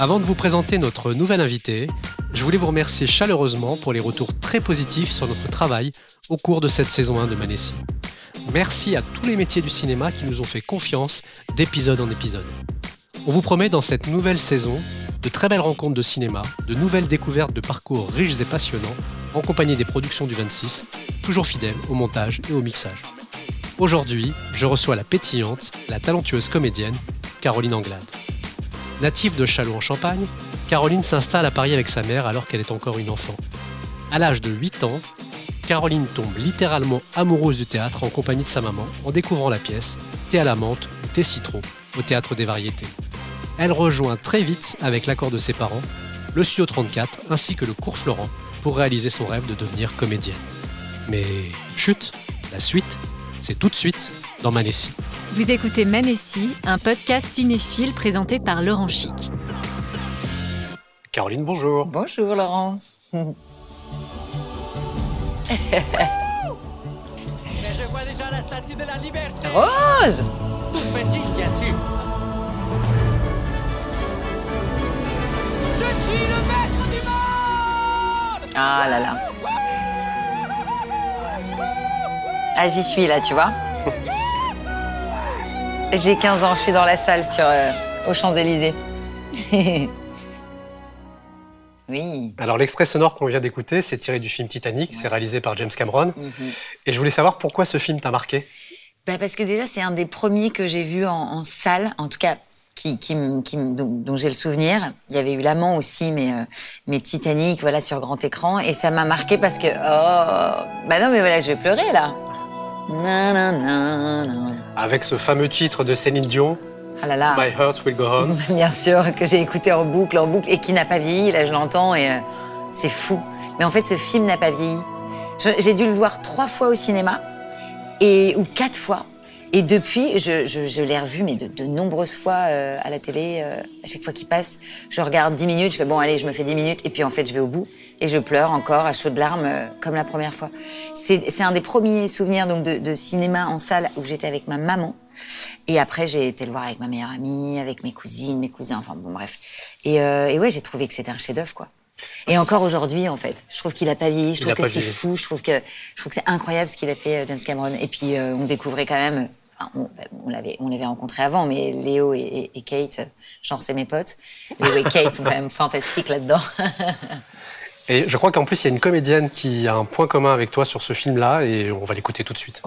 Avant de vous présenter notre nouvelle invitée, je voulais vous remercier chaleureusement pour les retours très positifs sur notre travail au cours de cette saison 1 de Manessi. Merci à tous les métiers du cinéma qui nous ont fait confiance d'épisode en épisode. On vous promet dans cette nouvelle saison de très belles rencontres de cinéma, de nouvelles découvertes de parcours riches et passionnants, en compagnie des productions du 26, toujours fidèles au montage et au mixage. Aujourd'hui, je reçois la pétillante, la talentueuse comédienne, Caroline Anglade. Native de Châlons en Champagne, Caroline s'installe à Paris avec sa mère alors qu'elle est encore une enfant. À l'âge de 8 ans, Caroline tombe littéralement amoureuse du théâtre en compagnie de sa maman en découvrant la pièce Thé à la menthe ou Thé citron au théâtre des variétés. Elle rejoint très vite, avec l'accord de ses parents, le Studio 34 ainsi que le cours Florent pour réaliser son rêve de devenir comédienne. Mais chut, la suite, c'est tout de suite dans Manessi. Vous écoutez Manessi, un podcast cinéphile présenté par Laurent Chic. Caroline, bonjour. Bonjour Laurent. Je vois déjà la statue de la liberté. Rose Toute petite, bien sûr. Je suis le maître du monde Ah là là. Ah j'y suis là, tu vois. J'ai 15 ans, je suis dans la salle sur euh, aux Champs-Élysées. oui. Alors l'extrait sonore qu'on vient d'écouter, c'est tiré du film Titanic, c'est réalisé par James Cameron. Et je voulais savoir pourquoi ce film t'a marqué. Bah, parce que déjà, c'est un des premiers que j'ai vu en, en salle, en tout cas, qui, qui, me- qui me- dont, dont j'ai le souvenir. Il y avait eu L'Amant aussi, mais, euh, mais Titanic, voilà, sur grand écran. Et ça m'a marqué parce que, oh, bah non, mais voilà, je vais pleurer là. Avec ce fameux titre de Céline Dion, Ah là là. My Heart Will Go On. Bien sûr, que j'ai écouté en boucle, en boucle, et qui n'a pas vieilli. Là, je l'entends et euh, c'est fou. Mais en fait, ce film n'a pas vieilli. J'ai dû le voir trois fois au cinéma, et, ou quatre fois. Et depuis, je, je- je l'ai revu, mais de, de nombreuses fois euh, à la télé. euh, à chaque fois qu'il passe, je regarde dix minutes, je fais bon, allez, je me fais dix minutes, et puis en fait, je vais au bout. Et je pleure encore à chaudes larmes, euh, comme la première fois. C'est c'est un des premiers souvenirs donc, de, de cinéma en salle où j'étais avec ma maman. Et après, j'ai été le voir avec ma meilleure amie, avec mes cousines, mes cousins, enfin bon, bref. Et, euh, et ouais, j'ai trouvé que c'était un chef-d'œuvre, quoi. Et encore aujourd'hui, en fait, je trouve qu'il a pas vieilli. Je trouve que c'est fou. Je trouve que je trouve que c'est incroyable ce qu'il a fait, euh, James Cameron. Et puis, euh, on découvrait quand même. Enfin, on, bah, on l'avait, on l'avait rencontré avant, mais Léo et, et- et Kate, genre c'est mes potes. Léo et Kate sont quand même fantastiques là-dedans. Et je crois qu'en plus, il y a une comédienne qui a un point commun avec toi sur ce film-là, et on va l'écouter tout de suite.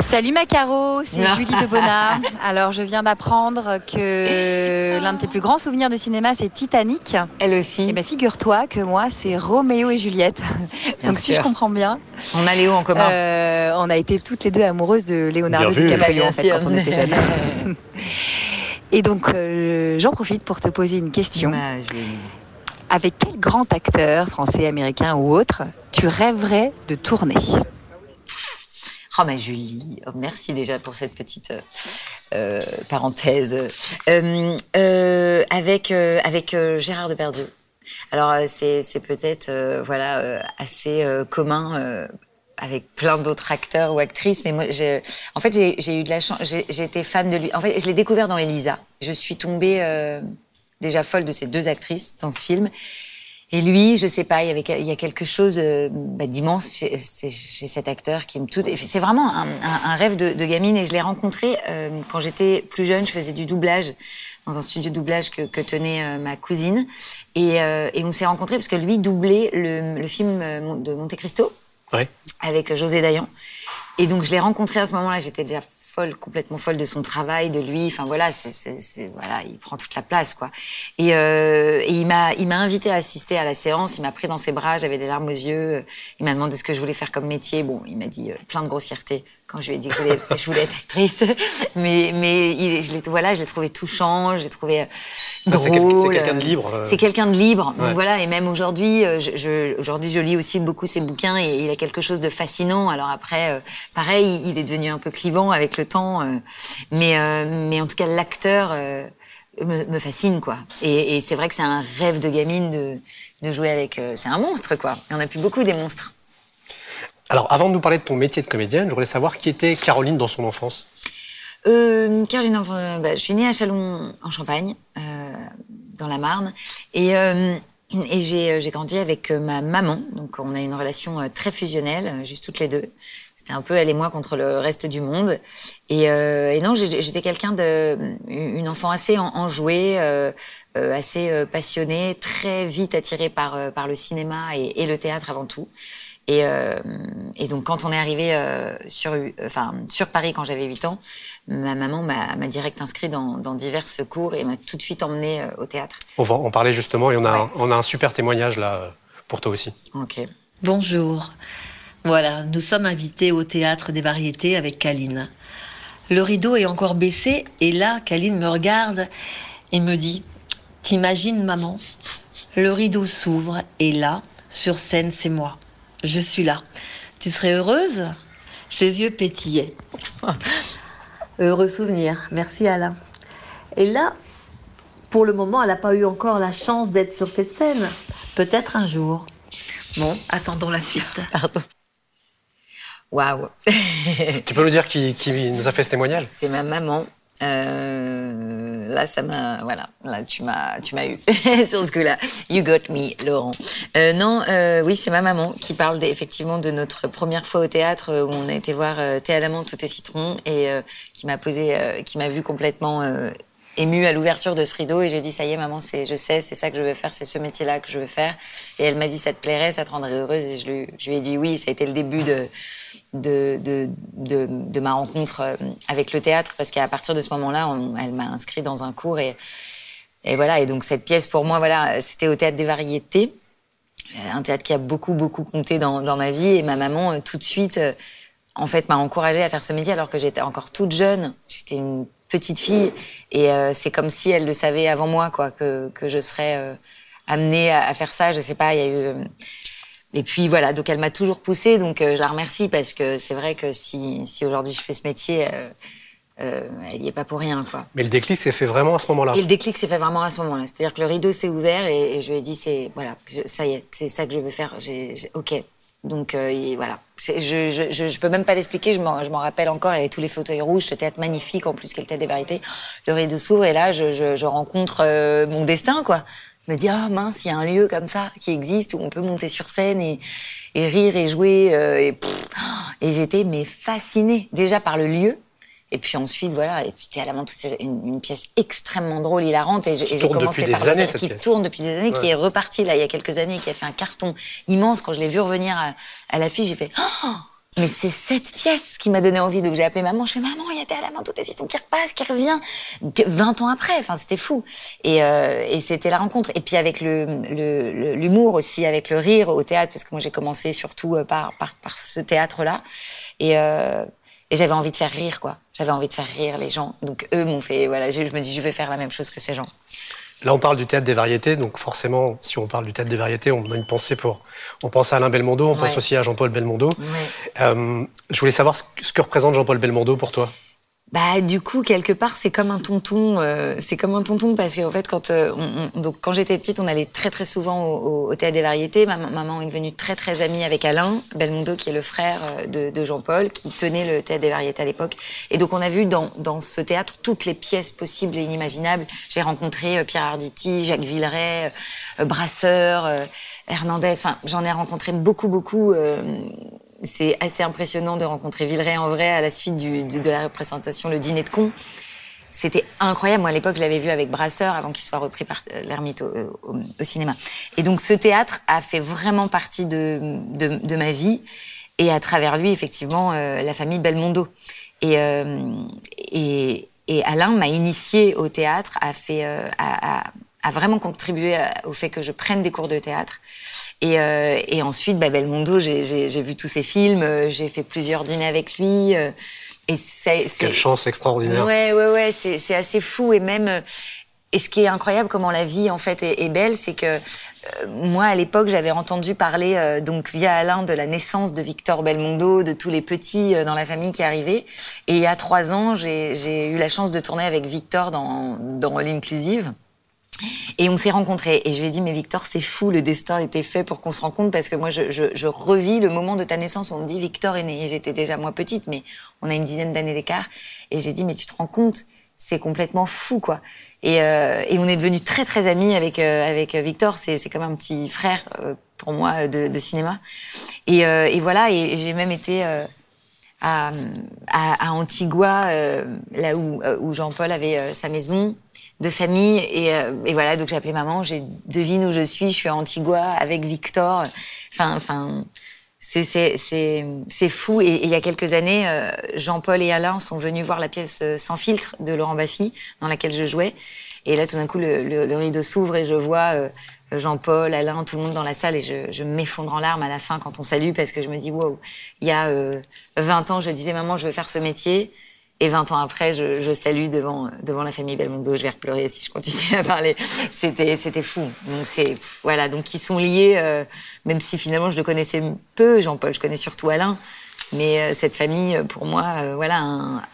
Salut Macaro, c'est Ah. Julie de Bonnard. Alors je viens d'apprendre que l'un de tes plus grands souvenirs de cinéma c'est Titanic. Elle aussi. Et ben figure-toi que moi c'est Roméo et Juliette. Bien Donc si je comprends bien, On a Léo en commun. euh, on a été toutes les deux amoureuses de Leonardo Bien. DiCaprio en fait, bien quand on était jeunes. Et donc euh, j'en profite pour te poser une question. Avec quel grand acteur, français, américain ou autre, tu rêverais de tourner? Oh ma Julie, Oh, merci déjà pour cette petite euh, euh, parenthèse. Euh, avec avec Gérard Depardieu. Alors c'est peut-être voilà assez commun. avec plein d'autres acteurs ou actrices, mais moi, j'ai, en fait, j'ai, eu de la chance. J'ai, été fan de lui. En fait, je l'ai découvert dans Elisa. Je suis tombée déjà folle de ces deux actrices dans ce film. Et lui, je sais pas, il y avait il y a quelque chose euh, bah, d'immense chez, cet acteur qui me tout. C'est vraiment un, un- un rêve de, de gamine et je l'ai rencontré euh, quand j'étais plus jeune. Je faisais du doublage dans un studio de doublage que, que tenait euh, ma cousine et, euh, et on s'est rencontrés parce que lui doublait le, le film de Monte Cristo Ouais. avec José Dayan. Et donc je l'ai rencontré à ce moment-là. J'étais déjà folle, complètement folle de son travail, de lui. Enfin voilà, c'est, c'est, voilà, il prend toute la place quoi. Et, euh, et il m'a, il m'a invité à assister à la séance. Il m'a pris dans ses bras. J'avais des larmes aux yeux. Il m'a demandé ce que je voulais faire comme métier. Bon, il m'a dit euh, plein de grossièreté quand je lui ai dit que je voulais, je voulais être actrice. Mais, mais il, je l'ai, voilà, je l'ai trouvé touchant, je l'ai trouvé euh, Ah, c'est drôle. c'est quelqu'un de libre, euh. C'est quelqu'un de libre. Ouais. Donc voilà, et même aujourd'hui, euh, je, je, aujourd'hui, je lis aussi beaucoup ses bouquins et il a quelque chose de fascinant. Alors après, euh, pareil, il est devenu un peu clivant avec le temps, euh, mais, euh, mais en tout cas, l'acteur euh, me, me fascine, quoi. Et, et c'est vrai que c'est un rêve de gamine de, de jouer avec. euh, c'est un monstre, quoi. Il y en a plus beaucoup des monstres. Alors, avant de nous parler de ton métier de comédienne, je voulais savoir qui était Caroline dans son enfance. Euh, Caroline, bah, je suis née à Chalon en Champagne, euh, dans la Marne, et, euh, et j'ai, euh, grandi avec euh, ma maman. Donc on a une relation euh, très fusionnelle, juste toutes les deux. C'était un peu elle et moi contre le reste du monde. Et, euh, et non, j'étais quelqu'un de, une enfant assez en- enjouée, euh, euh, assez passionnée, très vite attirée par par le cinéma et, et le théâtre avant tout. Et, euh, et donc quand on est arrivé euh, sur, enfin, sur Paris quand j'avais 8 ans, ma maman m'a direct inscrit dans, dans divers cours et m'a tout de suite emmené au théâtre. On va en parler justement et on a, Ouais. un, on a un super témoignage là euh, pour toi aussi. Ok. Bonjour. Voilà, nous sommes invités au théâtre des variétés avec Kaline. Le rideau est encore baissé et là, Kaline me regarde et me dit T'imagines, maman Le rideau s'ouvre et là, sur scène, c'est moi. Je suis là. Tu serais heureuse? Ses yeux pétillaient. Heureux souvenir. Merci, Alain. Et là, pour le moment, elle n'a pas eu encore la chance d'être sur cette scène. Peut-être un jour. Bon, attendons la suite. Pardon. Waouh. Tu peux nous dire qui, qui nous a fait ce témoignage? C'est ma maman. Euh, là, ça m'a, voilà, là, tu m'as, tu m'as eu sur ce coup-là. You got me, Laurent. Euh, non, euh, oui, c'est ma maman qui parle effectivement de notre première fois au théâtre euh, où on a été voir euh, Thé à la menthe, tout et euh, qui m'a posé, qui m'a vu complètement émue à l'ouverture de ce rideau et j'ai dit ça y est, maman, c'est, je sais, c'est ça que je veux faire, c'est ce métier-là que je veux faire. Et elle m'a dit ça te plairait, ça te rendrait heureuse et je lui, je lui ai dit oui. Ça a été le début de de, de, de, ma rencontre euh, avec le théâtre parce qu'à partir de ce moment-là, on- elle m'a inscrit dans un cours et, et voilà. Et donc cette pièce pour moi, voilà, c'était au théâtre des variétés, Euh, un théâtre qui a beaucoup beaucoup compté dans, dans ma vie et ma maman euh, tout de suite, en fait, m'a encouragée à faire ce métier alors que j'étais encore toute jeune. J'étais une petite fille et euh, c'est comme si elle le savait avant moi, quoi, que que je serais euh, amenée à, à faire ça. Je sais pas, il y a eu euh, et puis voilà, donc elle m'a toujours poussée, donc je la remercie parce que c'est vrai que si, si aujourd'hui je fais ce métier, euh, euh, elle y est pas pour rien, quoi. Mais le déclic s'est fait vraiment à ce moment-là. Et le déclic s'est fait vraiment à ce moment-là. C'est-à-dire que le rideau s'est ouvert et, et je lui ai dit, c'est voilà, je- ça y est, c'est ça que je veux faire. J'ai- ok. Donc euh, voilà, je, je, je, peux même pas l'expliquer. Je m'en, rappelle encore. Elle avait tous les fauteuils rouges, ce théâtre magnifique en plus qu'elle théâtre des variétés. Le rideau s'ouvre et là, je, je, je rencontre euh, mon destin, quoi. Je me dis ah mince, il y a un lieu comme ça qui existe où on peut monter sur scène et, et rire et jouer euh, et et j'étais mais fascinée déjà par le lieu. Et puis ensuite, voilà, et puis t'es à la main, c'est une, une pièce extrêmement drôle, hilarante. Et j'ai commencé par années, cette qui pièce. tourne depuis des années, qui est reparti là il y a quelques années, qui a fait un carton immense. Quand je l'ai vu revenir à, à l'affiche, j'ai fait oh mais c'est cette pièce qui m'a donné envie. Donc j'ai appelé maman. Je fais maman, il y a Thé à la main, tout est saison qui repasse, qui revient. Que 20 ans après, enfin c'était fou. Et, euh, et c'était la rencontre. Et puis avec le le- le- l'humour aussi, avec le rire au théâtre, parce que moi j'ai commencé surtout euh, par par par ce théâtre-là. Et euh, et j'avais envie de faire rire, quoi. J'avais envie de faire rire les gens. Donc eux m'ont fait, voilà, je, je me dis, je vais faire la même chose que ces gens. Là, on parle du théâtre des variétés, donc forcément, si on parle du théâtre des variétés, on a une pensée pour. On pense à Alain Belmondo, on pense Ouais. aussi à Jean-Paul Belmondo. Ouais. Euh, je voulais savoir ce que, ce que représente Jean-Paul Belmondo pour toi. Bah du coup quelque part c'est comme un tonton, euh, c'est comme un tonton parce qu'en fait quand euh, on, on- donc quand j'étais petite on allait très très souvent au, au- au théâtre des variétés. Ma maman est devenue très très amie avec Alain Belmondo qui est le frère euh, de, de Jean-Paul qui tenait le théâtre des variétés à l'époque. Et donc on a vu dans dans ce théâtre toutes les pièces possibles et inimaginables. J'ai rencontré euh, Pierre Arditi, Jacques Villeray, euh, Brasseur, Hernandez. Enfin j'en ai rencontré beaucoup beaucoup. euh, c'est assez impressionnant de rencontrer Villeray en vrai à la suite de la représentation Le Dîner de Con. C'était incroyable. Moi, à l'époque, je l'avais vu avec Brasseur avant qu'il soit repris par euh, l'ermite au, au- cinéma. Et donc, ce théâtre a fait vraiment partie de, ma vie. Et à travers lui, effectivement, euh, la famille Belmondo. Et, euh, Alain m'a initié au théâtre, a fait, euh, a vraiment contribué au fait que je prenne des cours de théâtre. Et, euh, et ensuite, bah, Belmondo, j'ai- vu tous ses films, euh, j'ai fait plusieurs dîners avec lui. euh, et c'est Quelle chance extraordinaire. Ouais, ouais, ouais, c'est assez fou et même. euh, Et ce qui est incroyable, comment la vie en fait est, est belle, c'est que euh, moi à l'époque j'avais entendu parler euh, donc via Alain de la naissance de Victor Belmondo, de tous les petits euh, dans la famille qui arrivaient. Et il y a trois ans, j'ai j'ai eu la chance de tourner avec Victor dans dans l'inclusive. Et on s'est rencontrés. Et je lui ai dit, mais Victor, c'est fou, le destin était fait pour qu'on se rencontre parce que moi, je, je, je revis le moment de ta naissance où on me dit, Victor est né. Et j'étais déjà moins petite, mais on a une dizaine d'années d'écart. Et j'ai dit, mais tu te rends compte, c'est complètement fou, quoi. Et, euh, et on est devenus très, très amis avec, euh, avec Victor. C'est comme un petit frère euh, pour moi de, cinéma. Et, et voilà, et, j'ai même été. à, à, Antigua, là où, où Jean-Paul avait sa maison de famille. Et, euh, et voilà, donc j'ai appelé maman, j'ai devine où je suis, je suis à Antigua avec Victor. Enfin, enfin, c'est fou. Et, il y a quelques années, euh, Jean-Paul et Alain sont venus voir la pièce euh, Sans filtre de Laurent Baffy, dans laquelle je jouais. Et là, tout d'un coup, le, rideau s'ouvre et je vois Jean-Paul, Alain, tout le monde dans la salle et je, je m'effondre en larmes à la fin quand on salue parce que je me dis, wow, il y a euh, 20 ans, je disais, maman, je veux faire ce métier. Et 20 ans après, je, salue devant, devant la famille Belmondo. Je vais replorer si je continue à parler. C'était, fou. Donc c'est, voilà. Donc ils sont liés, euh, même si finalement je le connaissais peu, Jean-Paul. Je connais surtout Alain. Mais euh, cette famille, euh, pour moi, voilà,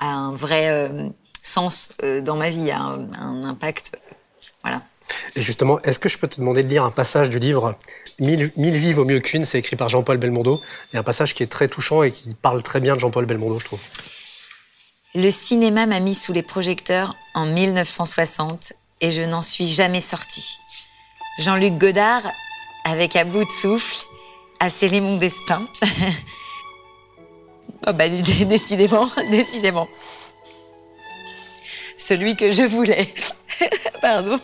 a un, vrai sens dans ma vie, un, impact. voilà. Et justement, est-ce que je peux te demander de lire un passage du livre Mille, Mille vies vaut mieux qu'une C'est écrit par Jean-Paul Belmondo. Et un passage qui est très touchant et qui parle très bien de Jean-Paul Belmondo, je trouve. Le cinéma m'a mis sous les projecteurs en 1960 et je n'en suis jamais sortie. Jean-Luc Godard, avec à bout de souffle, a scellé mon destin. oh bah, dé- décidément, décidément. Celui que je voulais. Pardon.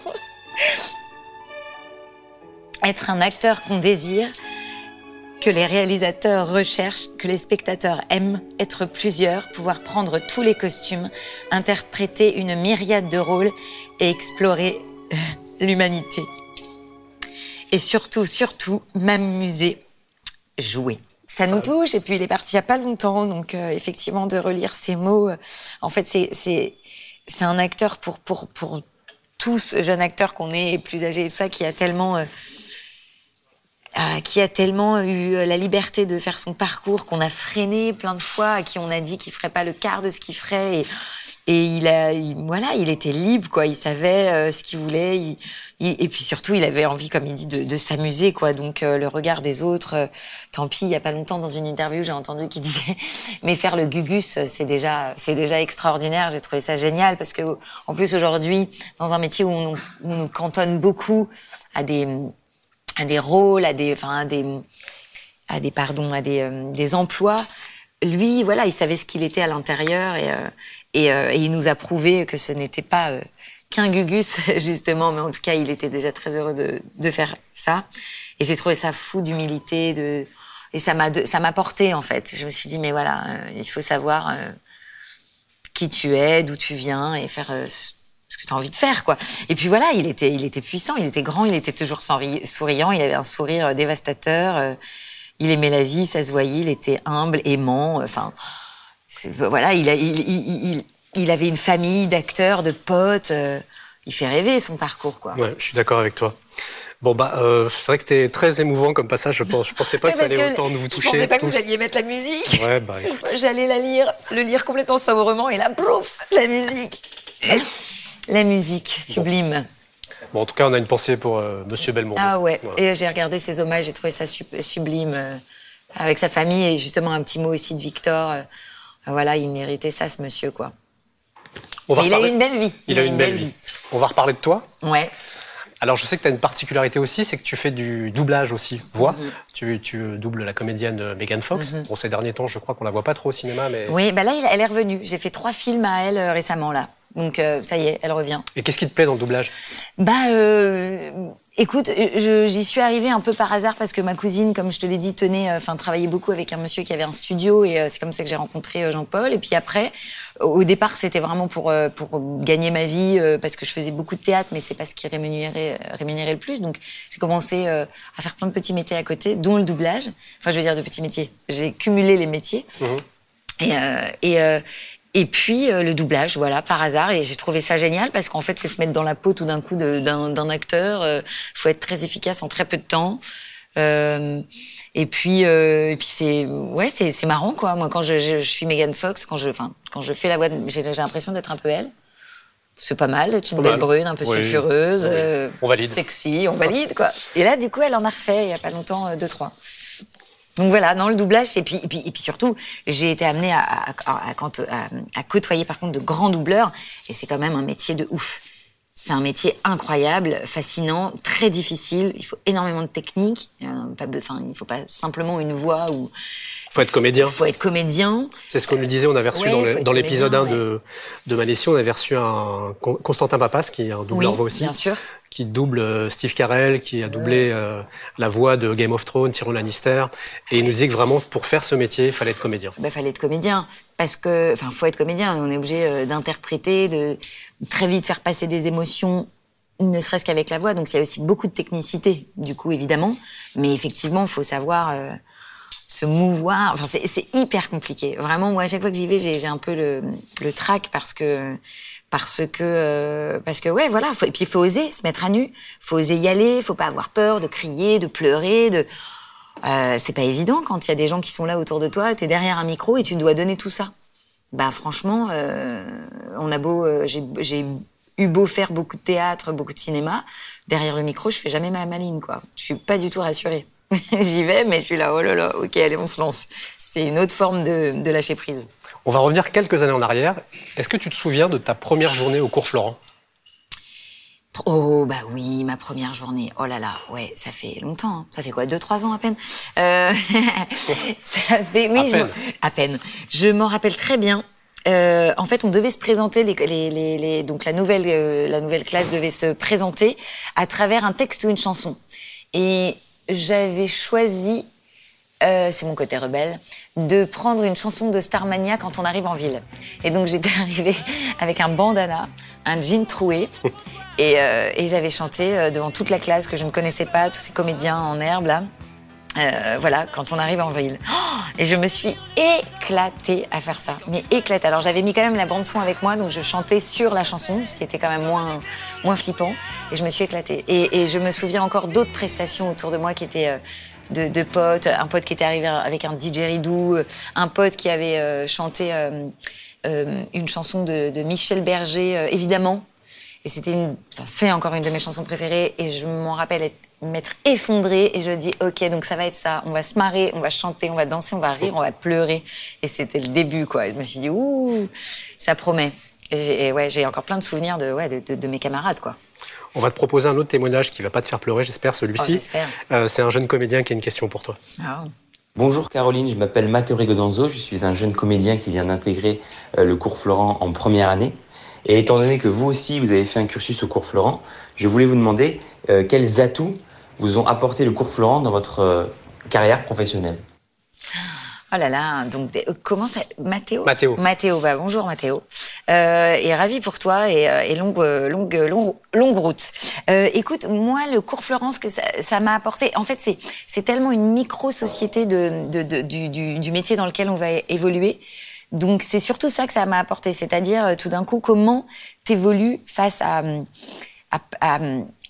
Être un acteur qu'on désire, que les réalisateurs recherchent, que les spectateurs aiment, être plusieurs, pouvoir prendre tous les costumes, interpréter une myriade de rôles et explorer euh, l'humanité. Et surtout, surtout, m'amuser, jouer. Ça nous touche, et puis il est parti il n'y a pas longtemps, donc euh, effectivement, de relire ces mots, euh, en fait, c'est, un acteur pour, pour, pour tous, jeunes acteurs qu'on est, plus âgés et tout ça, qui a tellement... euh, qui a tellement eu euh, la liberté de faire son parcours qu'on a freiné plein de fois, à qui on a dit qu'il ferait pas le quart de ce qu'il ferait et, et il a il- voilà il était libre quoi. Il savait euh, ce qu'il voulait. Il- et puis surtout il avait envie comme il dit de, s'amuser quoi. Donc euh, le regard des autres tant pis il y a pas longtemps dans une interview j'ai entendu qu'il disait mais faire le gugus c'est déjà c'est déjà extraordinaire. J'ai trouvé ça génial parce que en plus aujourd'hui dans un métier où on nous cantonne beaucoup à des à des rôles, à des, enfin, à des, à des, pardon, à des, euh, des emplois. Lui, voilà, il savait ce qu'il était à l'intérieur et, euh, et, euh, et il nous a prouvé que ce n'était pas euh, qu'un gugus, justement, mais en tout cas, il était déjà très heureux de, de faire ça. Et j'ai trouvé ça fou d'humilité, de, et ça m'a, ça m'a porté, en fait. Je me suis dit, mais voilà, euh, il faut savoir euh, qui tu es, d'où tu viens et faire ce que tu as envie de faire, quoi. Et puis voilà, il était, il était puissant, il était grand, il était toujours souri- souriant, il avait un sourire euh, dévastateur, euh, il aimait la vie, ça se voyait, il était humble, aimant, euh, enfin, voilà, il, a- il, il, il, il avait une famille d'acteurs, de potes, euh, il fait rêver son parcours, quoi. Ouais, je suis d'accord avec toi. Bon, bah, euh, c'est vrai que c'était très émouvant comme passage. Je, pense, je pensais pas que ça allait autant nous toucher. Je pensais pas que vous alliez mettre la musique. Ouais, bah. J'allais la lire, le lire complètement sobrement, et là, plouf, la musique. La musique, sublime. Bon, en tout cas, on a une pensée pour euh, Monsieur Belmondo. Ah ouais, Voilà. et j'ai regardé ses hommages, j'ai trouvé ça sublime euh, avec sa famille et justement un petit mot aussi de Victor. euh, voilà, il méritait ça, ce monsieur, quoi. On va Et il a eu une belle vie. Il, a eu une belle vie. On va reparler de toi. Ouais. Alors, je sais que tu as une particularité aussi, c'est que tu fais du doublage aussi, voix. Mhm. tu, tu doubles la comédienne euh, Megan Fox. Bon, ces derniers temps, je crois qu'on la voit pas trop au cinéma, mais Oui, bah là, elle est revenue. J'ai fait trois films à elle récemment, là. Donc euh, ça y est, elle revient. Et qu'est-ce qui te plaît dans le doublage? Bah, euh, écoute, j'y suis arrivée un peu par hasard parce que ma cousine, comme je te l'ai dit, tenait, euh, enfin, travaillait beaucoup avec un monsieur qui avait un studio et euh, c'est comme ça que j'ai rencontré Jean-Paul. Et puis après, au départ, c'était vraiment pour pour gagner ma vie parce que je faisais beaucoup de théâtre, mais c'est pas ce qui rémunérait rémunérait le plus. Donc j'ai commencé à faire plein de petits métiers à côté, dont le doublage. Enfin, je veux dire de petits métiers. J'ai cumulé les métiers. Et, euh, et, euh, et puis euh, le doublage, voilà, par hasard. Et j'ai trouvé ça génial parce qu'en fait, c'est se mettre dans la peau tout d'un coup d'un acteur. Euh, faut être très efficace en très peu de temps. Euh, et puis, euh, et puis c'est ouais, c'est c'est marrant quoi. Moi, quand je, je, je suis Megan Fox, quand je, enfin, quand je fais la voix, j'ai l'impression d'être un peu elle. C'est pas mal d'être une belle brune, un peu Oui. sulfureuse, Oui. euh, On valide. sexy, on valide quoi. Et là, du coup, elle en a refait il y a pas longtemps, euh, deux trois. Donc voilà, dans le doublage, et puis, et puis, et puis surtout, j'ai été amenée à, à, à- côtoyer par contre de grands doubleurs, et c'est quand même un métier de ouf. C'est un métier incroyable, fascinant, très difficile. Il faut énormément de technique. Il ne faut pas simplement une voix ou. Faut être comédien. Il faut être comédien. C'est ce qu'on lui disait, on avait reçu Ouais, dans l'épisode 1 comédien, de, de Manessi, on avait reçu un Con- Constantin Papas, qui est un doubleur Oui, voix aussi, bien sûr. Qui double euh, Steve Carell, qui a doublé euh, la voix de Game of Thrones, Tyrion Lannister. Et il nous disait que vraiment, pour faire ce métier, il fallait être comédien. Il fallait être comédien. Parce que, enfin, faut être comédien. On est obligé euh, d'interpréter, de très vite faire passer des émotions, ne serait-ce qu'avec la voix. Donc, il y a aussi beaucoup de technicité, du coup, évidemment. Mais effectivement, il faut savoir euh, se mouvoir. Enfin, c'est- hyper compliqué. Vraiment, moi, à chaque fois que j'y vais, j'ai j'ai un peu le, le trac parce que parce que euh, parce que ouais voilà et puis il faut oser se mettre à nu faut oser y aller faut pas avoir peur de crier de pleurer de euh, c'est pas évident quand il y a des gens qui sont là autour de toi, tu es derrière un micro et tu dois donner tout ça. Bah franchement, euh, on a beau, euh, j'ai- eu beau faire beaucoup de théâtre, beaucoup de cinéma, derrière le micro, je fais jamais ma maline quoi. Je suis pas du tout rassurée. J'y vais, mais je suis là, oh là là, ok, allez, on se lance. C'est une autre forme de lâcher prise. On va revenir quelques années en arrière. Est-ce que tu te souviens de ta première journée au cours Florent? Oh bah oui, ma première journée. Oh là là, ouais, ça fait longtemps. hein. Ça fait quoi, deux trois ans à peine? Euh, ça fait oui, À je peine. m'en- à peine. Je m'en rappelle très bien. Euh, en fait, on devait se présenter, les, les, les, les- donc la nouvelle, euh, la nouvelle classe devait se présenter à travers un texte ou une chanson. Et j'avais choisi, euh, c'est mon côté rebelle, de prendre une chanson de Starmania quand on arrive en ville. Et donc j'étais arrivée avec un bandana, un jean troué, et, euh, et j'avais chanté euh, devant toute la classe que je ne connaissais pas, tous ces comédiens en herbe là. Euh, voilà, quand on arrive en ville. Oh, et je me suis éclatée à faire ça. Mais éclatée. Alors j'avais mis quand même la bande son avec moi, donc je chantais sur la chanson, ce qui était quand même moins, moins flippant. Et je me suis éclatée. Et, et je me souviens encore d'autres prestations autour de moi qui étaient euh, de, de potes. Un pote qui était arrivé avec un didgeridoo, euh, un pote qui avait euh, chanté euh, euh, une chanson de, de Michel Berger, euh, évidemment. Et c'était une, enfin, c'est encore une de mes chansons préférées. Et je m'en rappelle être- m'être effondrée. Et je dis, ok, donc ça va être ça. On va se marrer, on va chanter, on va danser, on va rire, on va pleurer. Et c'était le début, quoi. Je me suis dit, ouh, ça promet. Et, j'ai- et ouais, j'ai encore plein de souvenirs de, ouais, de- de mes camarades, quoi. On va te proposer un autre témoignage qui va pas te faire pleurer, j'espère, celui-ci. Oh, j'espère. Euh, c'est un jeune comédien qui a une question pour toi. Ah. Bonjour Caroline, je m'appelle Matteo Rigodonzo, je suis un jeune comédien qui vient d'intégrer euh, le cours Florent en première année. Et étant donné que vous aussi vous avez fait un cursus au cours Florent, je voulais vous demander euh, quels atouts vous ont apporté le cours Florent dans votre euh, carrière professionnelle? Oh là là, donc comment ça Mathéo Mathéo. Mathéo, bah bonjour Mathéo. Euh, et ravi pour toi et, euh, euh, longue, longue, longue route. Écoute, moi, le cours Florence que ça m'a apporté, en fait, c'est tellement une micro-société de, du, du, métier dans lequel on va évoluer. Donc c'est surtout ça que ça m'a apporté, c'est-à-dire tout d'un coup comment t'évolues face à, hum, à, à,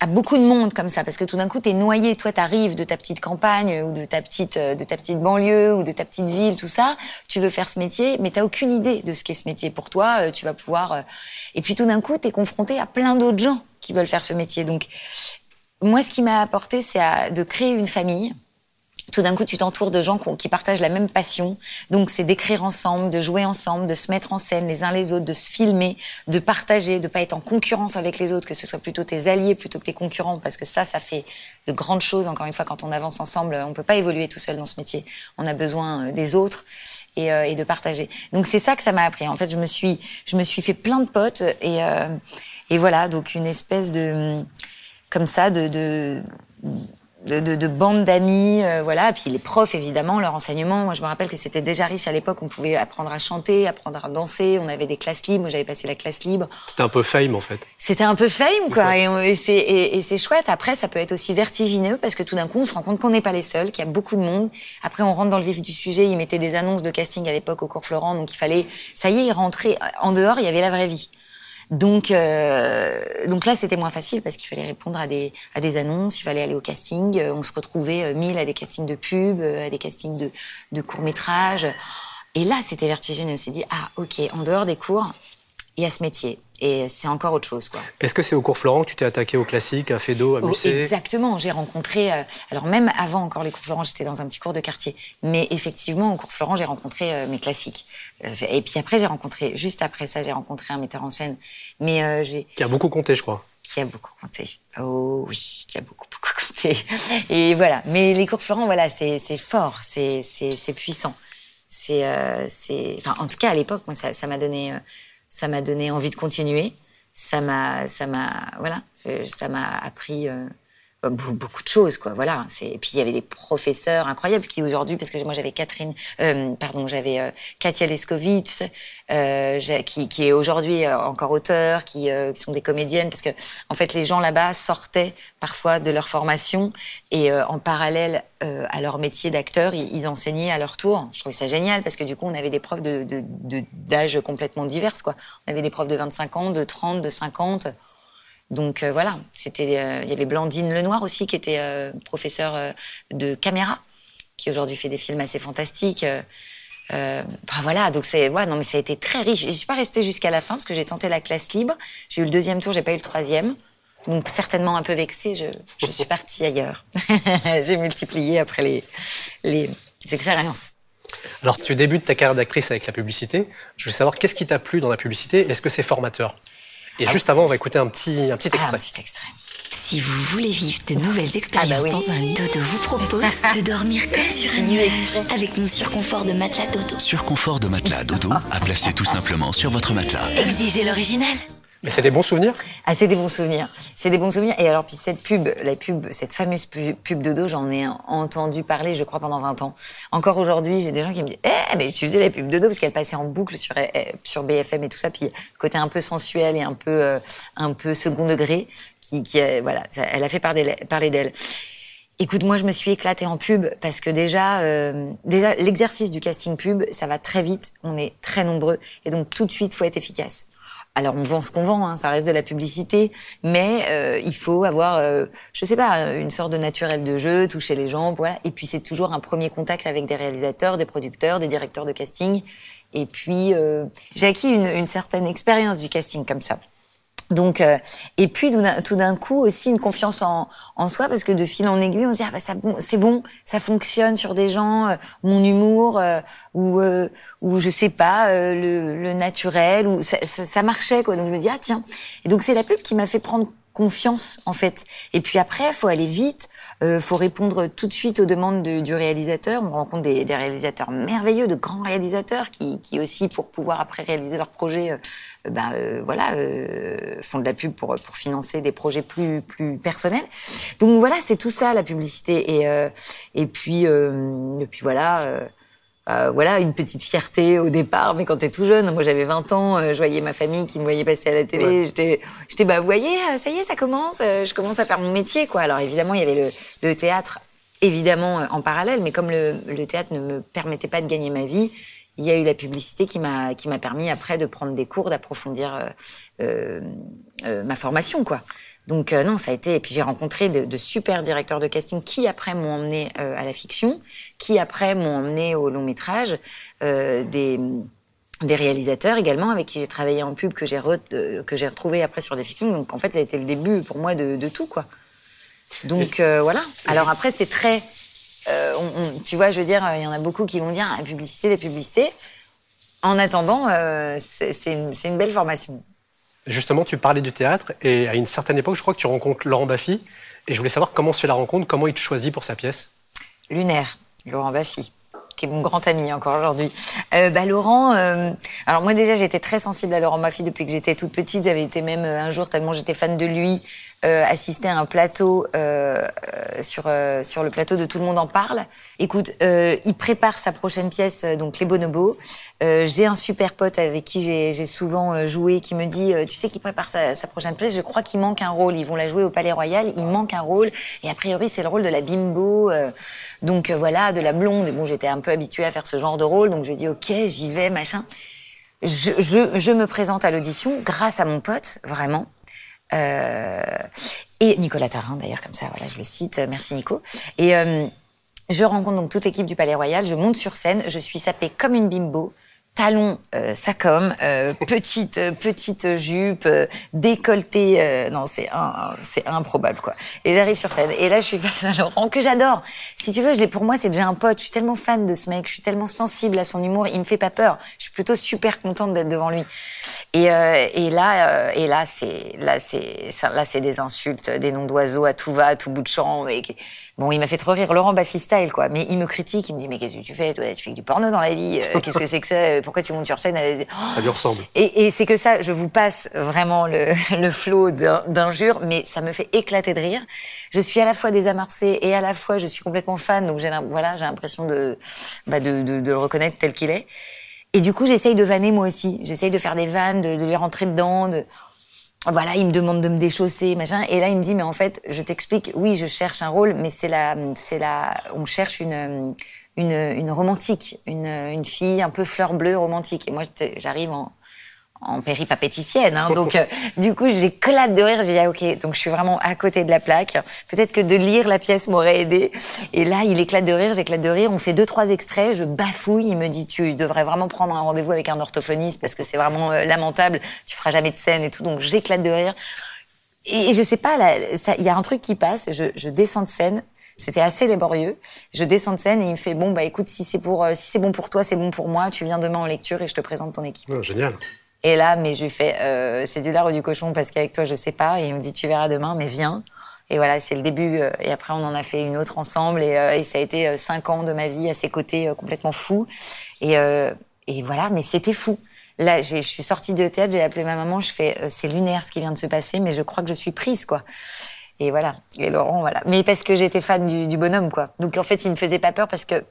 à beaucoup de monde comme ça, parce que tout d'un coup, t'es noyé. Toi, t'arrives de ta petite campagne ou de ta petite, euh, de ta petite banlieue ou de ta petite ville, tout ça. Tu veux faire ce métier, mais t'as aucune idée de ce qu'est ce métier. Pour toi, euh, tu vas pouvoir. euh, Et puis tout d'un coup, t'es confronté à plein d'autres gens qui veulent faire ce métier. Donc, moi, ce qui m'a apporté, c'est de créer une famille tout d'un coup, tu t'entoures de gens qui partagent la même passion. Donc, c'est d'écrire ensemble, de jouer ensemble, de se mettre en scène les uns les autres, de se filmer, de partager, de pas être en concurrence avec les autres, que ce soit plutôt tes alliés plutôt que tes concurrents, parce que ça, ça fait de grandes choses. Encore une fois, quand on avance ensemble, on peut pas évoluer tout seul dans ce métier. On a besoin euh, des autres et, euh, et de partager. Donc, c'est ça que ça m'a appris. En fait, je me suis, je me suis fait plein de potes et, euh, et voilà, donc une espèce de, comme ça, de, de de, de, de bande d'amis, euh, voilà. Puis les profs, évidemment, leur enseignement. Moi, je me rappelle que c'était déjà riche à l'époque. On pouvait apprendre à chanter, apprendre à danser. On avait des classes libres. Moi, j'avais passé la classe libre. C'était un peu fame, en fait. C'était un peu fame, quoi. Et, c'est et, et c'est chouette. Après, ça peut être aussi vertigineux parce que tout d'un coup, on se rend compte qu'on n'est pas les seuls, qu'il y a beaucoup de monde. Après, on rentre dans le vif du sujet. Ils mettaient des annonces de casting à l'époque au cours Florent, donc il fallait, ça y est, rentrer en dehors. Il y avait la vraie vie. Donc, euh, donc là, c'était moins facile parce qu'il fallait répondre à des, à des annonces, il fallait aller au casting. Euh, On se retrouvait euh, mille à des castings de pub, à des castings de, de courts-métrages. Et là, c'était vertigineux. On s'est dit, ah, ok, en dehors des cours, il y a ce métier. Et c'est encore autre chose, quoi. Est-ce que c'est au cours Florent que tu t'es attaqué au classique, à Fédo, à Oh, Musset? exactement, j'ai rencontré. euh, alors même avant encore les cours Florent, j'étais dans un petit cours de quartier. Mais effectivement, au cours Florent, j'ai rencontré euh, mes classiques. Euh, et puis après, j'ai rencontré, juste après ça, j'ai rencontré un metteur en scène. Mais euh, j'ai Qui a beaucoup compté, je crois. qui a beaucoup compté. Oh oui, qui a beaucoup beaucoup compté. Et voilà. Mais les cours Florent, voilà, c'est c'est fort, c'est c'est c'est puissant. C'est euh, c'est. Enfin, en tout cas, à l'époque, moi, ça ça m'a donné euh, ça m'a donné envie de continuer. Ça m'a ça m'a voilà, euh, ça m'a appris. euh, beaucoup de choses quoi voilà. Et puis il y avait des professeurs incroyables qui aujourd'hui parce que moi j'avais Catherine euh, pardon j'avais euh, Katia Leskovitz euh, qui, est aujourd'hui euh, encore auteur qui, euh, qui sont des comédiennes parce que en fait les gens là-bas sortaient parfois de leur formation et euh, en parallèle euh, à leur métier d'acteur ils, enseignaient à leur tour. Je trouvais ça génial parce que du coup on avait des profs de- d'âge complètement divers quoi. On avait des profs de 25 ans de 30 de 50 donc euh, voilà, c'était euh, il y avait Blandine Lenoir aussi qui était euh, professeure euh, de caméra, qui aujourd'hui fait des films assez fantastiques. Voilà, donc c'est ouais, non mais ça a été très riche. Je suis pas restée jusqu'à la fin parce que j'ai tenté la classe libre. J'ai eu le deuxième tour, j'ai pas eu le troisième. Donc certainement un peu vexée, je, je suis partie ailleurs. j'ai multiplié après les les expériences. Alors, tu débutes ta carrière d'actrice avec la publicité. Je veux savoir qu'est-ce qui t'a plu dans la publicité? Est-ce que c'est formateur? Et juste avant, on va écouter un petit, un petit Ah, extrait. un petit extrait. Si vous voulez vivre de nouvelles expériences Ah bah oui. dans un lit, Dodo vous propose de dormir comme sur un nuage avec mon surconfort de matelas Dodo. Surconfort de matelas Dodo à placer tout simplement sur votre matelas. Exigez l'original. Mais c'est des bons souvenirs? Ah, c'est des bons souvenirs. C'est des bons souvenirs. Et alors, puis cette pub, la pub, cette fameuse pu- pub Dodo, j'en ai entendu parler, je crois, pendant 20 ans. Encore aujourd'hui, j'ai des gens qui me disent, eh, mais tu faisais la pub Dodo parce qu'elle passait en boucle sur, eh, sur BFM et tout ça. Puis, côté un peu sensuel et un peu, euh, un peu second degré, qui, qui euh, voilà, elle a fait parler d'elle. Écoute, moi, je me suis éclatée en pub parce que déjà, euh, déjà l'exercice du casting pub, ça va très vite. On est très nombreux et donc tout de suite, faut être efficace. Alors, on vend ce qu'on vend, hein, ça reste de la publicité, mais euh, il faut avoir, euh, je sais pas, une sorte de naturel de jeu, toucher les gens, voilà. Et puis, c'est toujours un premier contact avec des réalisateurs, des producteurs, des directeurs de casting. Et puis, euh, j'ai acquis une, une certaine expérience du casting comme ça. Donc, euh, et puis tout d'un- coup aussi une confiance en, en soi parce que de fil en aiguille on se dit ah bah ça c'est bon ça fonctionne sur des gens euh, mon humour euh, ou euh, ou je sais pas euh, le, le naturel ou ça, ça, marchait quoi. Donc je me dis ah tiens. Et donc c'est la pub qui m'a fait prendre confiance en fait. Et puis après faut aller vite euh, faut répondre tout de suite aux demandes de- du réalisateur. On rencontre des, des réalisateurs merveilleux de grands réalisateurs qui, qui aussi pour pouvoir après réaliser leur projet ben euh, voilà euh, font de la pub pour pour financer des projets plus plus personnels donc voilà c'est tout ça la publicité et euh, et puis euh, et puis voilà euh, euh, voilà, une petite fierté au départ, mais quand t'es tout jeune, moi j'avais 20 ans, euh, je voyais ma famille qui me voyait passer à la télé, Ouais. j'étais, j'étais, bah vous voyez, ça y est, ça commence, euh, je commence à faire mon métier, quoi. Alors évidemment, il y avait le, le théâtre, évidemment, en parallèle, mais comme le, le théâtre ne me permettait pas de gagner ma vie, il y a eu la publicité qui m'a, qui m'a permis après de prendre des cours, d'approfondir euh, euh, euh, ma formation, quoi. Donc euh, non, ça a été. Et puis j'ai rencontré de, de super directeurs de casting qui après m'ont emmené à la fiction, qui après m'ont emmené au long métrage, des des réalisateurs également avec qui j'ai travaillé en pub que j'ai re- que j'ai retrouvé après sur des fictions. Donc en fait, ça a été le début pour moi de, de tout quoi. Donc voilà. Alors après, c'est très on- on- tu vois, je veux dire, il y en a beaucoup qui vont dire publicité, des publicités. En attendant, euh, c'est une, belle formation. Justement, tu parlais du théâtre et à une certaine époque, je crois que tu rencontres Laurent Baffy. Et je voulais savoir comment se fait la rencontre, comment il te choisit pour sa pièce. Lunaire, Laurent Baffy, qui est mon grand ami encore aujourd'hui. Euh, bah, Laurent, euh, alors moi déjà j'étais très sensible à Laurent Baffy depuis que j'étais toute petite. J'avais été même euh, un jour tellement j'étais fan de lui, euh, assister à un plateau euh, euh, sur euh, sur le plateau de Tout le monde en parle. Écoute, euh, il prépare sa prochaine pièce, euh, donc Les Bonobos. J'ai un super pote avec qui j'ai souvent joué qui me dit, tu sais qu'il prépare sa, sa prochaine pièce, je crois qu'il manque un rôle. Ils vont la jouer au Palais Royal, il manque un rôle. Et a priori, c'est le rôle de la bimbo. donc voilà, de la blonde. Bon, j'étais un peu habituée à faire ce genre de rôle, donc je dis, ok, j'y vais, machin. Je, je, je me présente à l'audition grâce à mon pote, vraiment. Euh, et Nicolas Tarin, d'ailleurs, comme ça, voilà, je le cite. Merci Nico. Et euh, je rencontre donc toute l'équipe du Palais Royal. Je monte sur scène. Je suis sapée comme une bimbo. Talons, euh, sacom, euh, petite euh, petite jupe, euh, décolleté. non, c'est c'est improbable quoi. Et j'arrive sur scène et là je suis face à Laurent que j'adore. Si tu veux, pour moi c'est déjà un pote. Je suis tellement fan de ce mec. Je suis tellement sensible à son humour. Il me fait pas peur. Je suis plutôt super contente d'être devant lui. Et, là, et là, c'est là, c'est ça- là, c'est des insultes, des noms d'oiseaux à tout va, à tout bout de champ. Bon, il m'a fait trop rire, Laurent Baffy style, quoi. Mais il me critique, il me dit mais qu'est-ce que tu fais tu fais du porno dans la vie. qu'est-ce que c'est que ça? Pourquoi tu montes sur scène Ça lui ressemble. et, et c'est que ça, je vous passe vraiment le, le flot d'in- d'injures, mais ça me fait éclater de rire. Je suis à la fois désamorcée et à la fois je suis complètement fan, donc j'ai voilà, j'ai l'impression de, bah de, de, de le reconnaître tel qu'il est. Et du coup, j'essaye de vanner moi aussi. J'essaye de faire des vannes, de, de lui rentrer dedans. De... Voilà, il me demande de me déchausser, machin. Et là, il me dit, mais en fait, je t'explique, oui, je cherche un rôle, mais c'est la, c'est la, on cherche une, une, une romantique, une, une fille un peu fleur bleue romantique. Et moi, j'arrive en, en péripapéticienne. Hein, donc, euh, du coup, j'éclate de rire. J'ai dit, ah, ok, donc je suis vraiment à côté de la plaque. Peut-être que de lire la pièce m'aurait aidé. Et là, il éclate de rire, j'éclate de rire. On fait deux, trois extraits. Je bafouille. Il me dit, tu devrais vraiment prendre un rendez-vous avec un orthophoniste parce que c'est vraiment euh, lamentable. Tu feras jamais de scène et tout. Donc, j'éclate de rire. Et je sais pas, là, ça- il y a un truc qui passe. Je, je descends de scène. C'était assez laborieux. Je descends de scène et il me fait bon bah écoute si c'est pour euh, si c'est bon pour toi c'est bon pour moi. Tu viens demain en lecture et je te présente ton équipe. Oh, génial. Et là, mais je lui fais, euh, c'est du lard ou du cochon parce qu'avec toi, je sais pas. Et il me dit, tu verras demain, mais viens. Et voilà, c'est le début. euh, Et après, on en a fait une autre ensemble. Et, euh, et ça a été cinq ans de ma vie à ses côtés, euh, complètement fou. Et, euh, et voilà, mais c'était fou. Là, je suis sortie de théâtre, j'ai appelé ma maman, je fais, euh, c'est lunaire ce qui vient de se passer, mais je crois que je suis prise, quoi. Et voilà. Et Laurent, voilà. Mais parce que j'étais fan du, bonhomme, quoi. Donc en fait, il me faisait pas peur parce que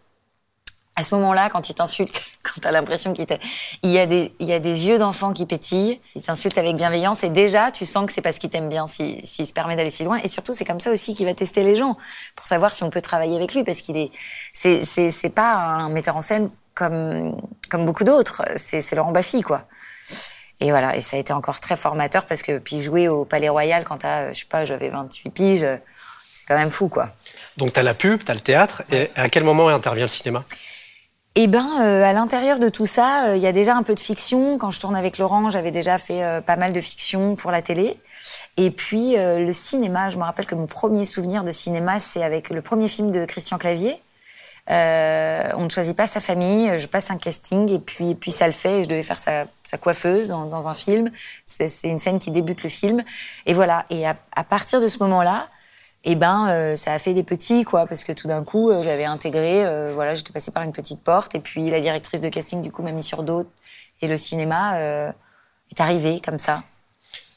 à ce moment-là, quand il t'insulte, quand t'as l'impression qu'il t'a- il y a des, il y a des yeux d'enfant qui pétillent, il t'insulte avec bienveillance et déjà, tu sens que c'est parce qu'il t'aime bien, si- s'il se permet d'aller si loin. Et surtout, c'est comme ça aussi qu'il va tester les gens pour savoir si on peut travailler avec lui parce qu'il est, c'est, c'est, c'est pas un metteur en scène comme, comme beaucoup d'autres. C'est, c'est Laurent Baffy, quoi. Et voilà. Et ça a été encore très formateur parce que, puis jouer au Palais Royal quand t'as, je sais pas, j'avais 28 piges, c'est quand même fou, quoi. Donc, tu as la pub, tu as le théâtre. Et à quel moment intervient le cinéma? Eh ben, euh, à l'intérieur de tout ça, euh, il y a déjà un peu de fiction. Quand je tourne avec Laurent, j'avais déjà fait euh, pas mal de fiction pour la télé. Et puis le cinéma, je me rappelle que mon premier souvenir de cinéma, c'est avec le premier film de Christian Clavier. Euh, on ne choisit pas sa famille. Je passe un casting et puis, et puis ça le fait. Et je devais faire sa, sa coiffeuse dans, dans un film. C'est une scène qui débute le film. Et voilà. Et à, à partir de ce moment-là, eh ben, euh, ça a fait des petits, quoi, parce que tout d'un coup, euh, j'avais intégré, voilà, j'étais passée par une petite porte, et puis la directrice de casting, du coup, m'a mis sur d'autres, et le cinéma est arrivé comme ça.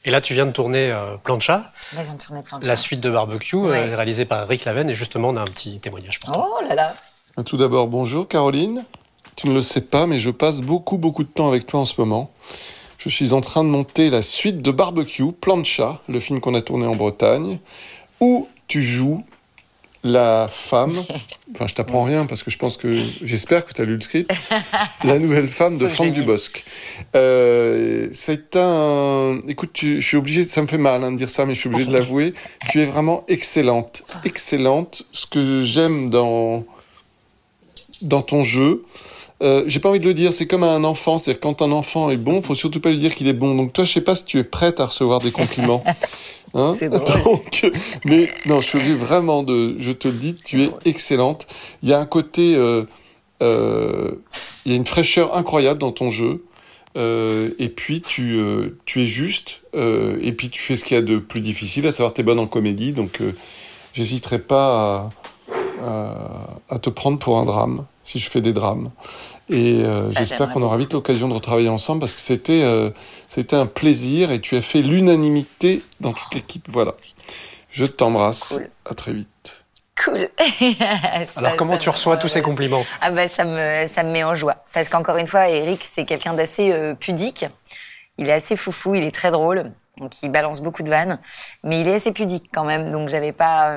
Et là, tu viens de tourner Plancha, Là, tournais plein de la ça. suite de Barbecue, Ouais. réalisée par Rick Laven. Et justement, on a un petit témoignage pour toi. Oh là là Tout d'abord, bonjour Caroline. Tu ne le sais pas, mais je passe beaucoup, beaucoup de temps avec toi en ce moment. Je suis en train de monter la suite de Barbecue, Plancha, le film qu'on a tourné en Bretagne, où tu joues la femme, enfin je t'apprends rien parce que je pense que, j'espère que tu as lu le script, la nouvelle femme de Franck. Dubosc. Euh, c'est un... Écoute, tu- je suis obligé, ça me fait mal hein, de dire ça, mais je suis obligé de l'avouer, tu es vraiment excellente, excellente. Ce que j'aime dans dans ton jeu. Euh, j'ai pas envie de le dire, c'est comme un enfant, c'est-à-dire quand un enfant est bon, faut surtout pas lui dire qu'il est bon. Donc toi, je sais pas si tu es prête à recevoir des compliments. Hein C'est. Donc, mais non, je suis vraiment de. Je te le dis, tu es excellente. Il y a un côté. euh, euh, il y a une fraîcheur incroyable dans ton jeu. Et puis tu, tu es juste. et puis tu fais ce qu'il y a de plus difficile, à savoir tu es bonne en comédie. Donc j'hésiterai pas à, à- à te prendre pour un drame, si je fais des drames. Et euh, j'espère qu'on aura vite l'occasion de retravailler ensemble parce que c'était euh, c'était un plaisir et tu as fait l'unanimité dans toute l'équipe. Voilà. Je t'embrasse. Cool. À très vite. Cool. Alors, comment tu me- reçois tous ces compliments? Ah bah ça me ça me met en joie parce qu'encore une fois Eric c'est quelqu'un d'assez euh, pudique. Il est assez foufou, il est très drôle, donc il balance beaucoup de vannes, mais il est assez pudique quand même. Donc j'avais pas.